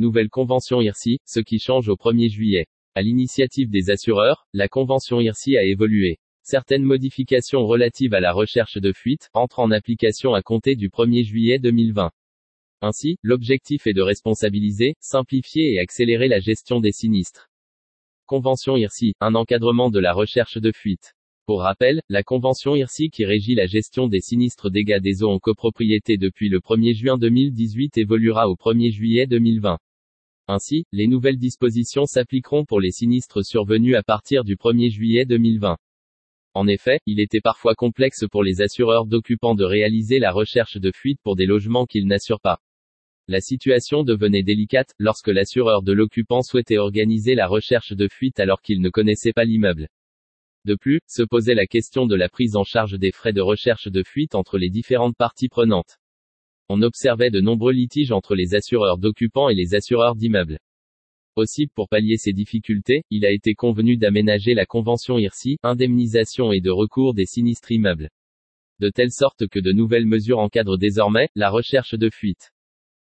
Nouvelle convention IRSI, ce qui change au 1er juillet. À l'initiative des assureurs, la convention IRSI a évolué. Certaines modifications relatives à la recherche de fuite entrent en application à compter du 1er juillet 2020. Ainsi, l'objectif est de responsabiliser, simplifier et accélérer la gestion des sinistres. Convention IRSI, un encadrement de la recherche de fuite. Pour rappel, la convention IRSI qui régit la gestion des sinistres dégâts des eaux en copropriété depuis le 1er juin 2018 évoluera au 1er juillet 2020. Ainsi, les nouvelles dispositions s'appliqueront pour les sinistres survenus à partir du 1er juillet 2020. En effet, il était parfois complexe pour les assureurs d'occupants de réaliser la recherche de fuite pour des logements qu'ils n'assurent pas. La situation devenait délicate, lorsque l'assureur de l'occupant souhaitait organiser la recherche de fuite alors qu'il ne connaissait pas l'immeuble. De plus, se posait la question de la prise en charge des frais de recherche de fuite entre les différentes parties prenantes. On observait de nombreux litiges entre les assureurs d'occupants et les assureurs d'immeubles. Aussi, pour pallier ces difficultés, il a été convenu d'aménager la convention IRSI, indemnisation et de recours des sinistres immeubles. De telle sorte que de nouvelles mesures encadrent désormais la recherche de fuite.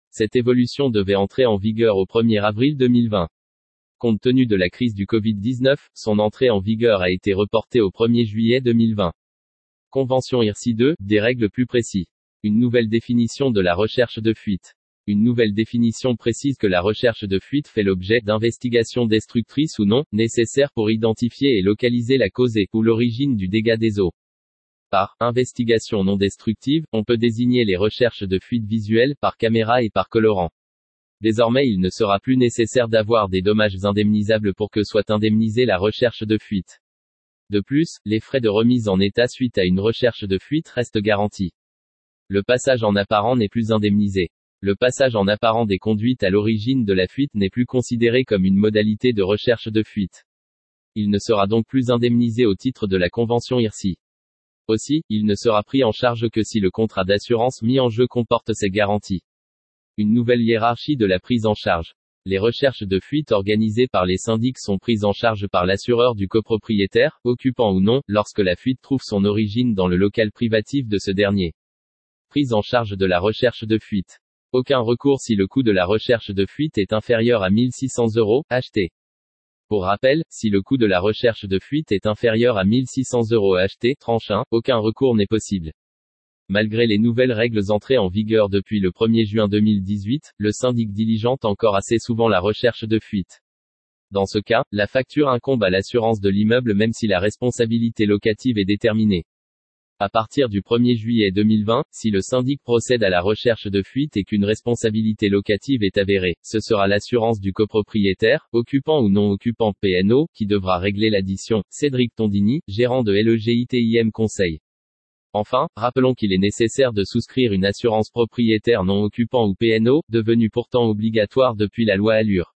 Cette évolution devait entrer en vigueur au 1er avril 2020. Compte tenu de la crise du Covid-19, son entrée en vigueur a été reportée au 1er juillet 2020. Convention IRSI 2, des règles plus précises. Une nouvelle définition de la recherche de fuite. Une nouvelle définition précise que la recherche de fuite fait l'objet d'investigations destructrices ou non, nécessaires pour identifier et localiser la cause ou l'origine du dégât des eaux. Par investigation non destructive, on peut désigner les recherches de fuite visuelle par caméra et par colorant. Désormais il ne sera plus nécessaire d'avoir des dommages indemnisables pour que soit indemnisée la recherche de fuite. De plus, les frais de remise en état suite à une recherche de fuite restent garantis. Le passage en apparent n'est plus indemnisé. Le passage en apparent des conduites à l'origine de la fuite n'est plus considéré comme une modalité de recherche de fuite. Il ne sera donc plus indemnisé au titre de la convention IRSI. Aussi, il ne sera pris en charge que si le contrat d'assurance mis en jeu comporte ces garanties. Une nouvelle hiérarchie de la prise en charge. Les recherches de fuite organisées par les syndics sont prises en charge par l'assureur du copropriétaire, occupant ou non, lorsque la fuite trouve son origine dans le local privatif de ce dernier. Prise en charge de la recherche de fuite. Aucun recours si le coût de la recherche de fuite est inférieur à 1600 euros, acheté. Pour rappel, si le coût de la recherche de fuite est inférieur à 1600 euros acheté, tranche 1, aucun recours n'est possible. Malgré les nouvelles règles entrées en vigueur depuis le 1er juin 2018, le syndic diligente encore assez souvent la recherche de fuite. Dans ce cas, la facture incombe à l'assurance de l'immeuble même si la responsabilité locative est déterminée. À partir du 1er juillet 2020, si le syndic procède à la recherche de fuite et qu'une responsabilité locative est avérée, ce sera l'assurance du copropriétaire, occupant ou non occupant PNO, qui devra régler l'addition. Cédric Tondini, gérant de LEGITIM Conseil. Enfin, rappelons qu'il est nécessaire de souscrire une assurance propriétaire non occupant ou PNO, devenue pourtant obligatoire depuis la loi Allure.